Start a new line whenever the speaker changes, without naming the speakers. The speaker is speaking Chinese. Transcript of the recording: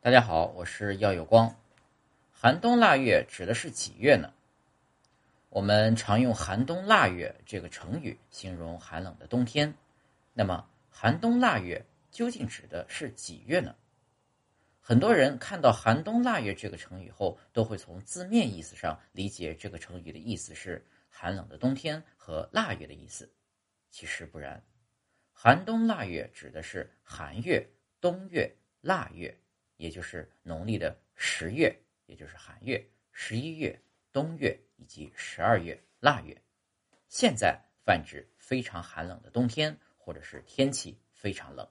大家好，我是耀有光。寒冬腊月指的是几月呢？我们常用“寒冬腊月”这个成语形容寒冷的冬天。那么，寒冬腊月究竟指的是几月呢？很多人看到“寒冬腊月”这个成语后，都会从字面意思上理解这个成语的意思是寒冷的冬天和腊月的意思。其实不然，“寒冬腊月”指的是寒月、冬月、腊月。也就是农历的十月，也就是寒月、十一月、冬月以及十二月腊月。现在泛指非常寒冷的冬天，或者是天气非常冷。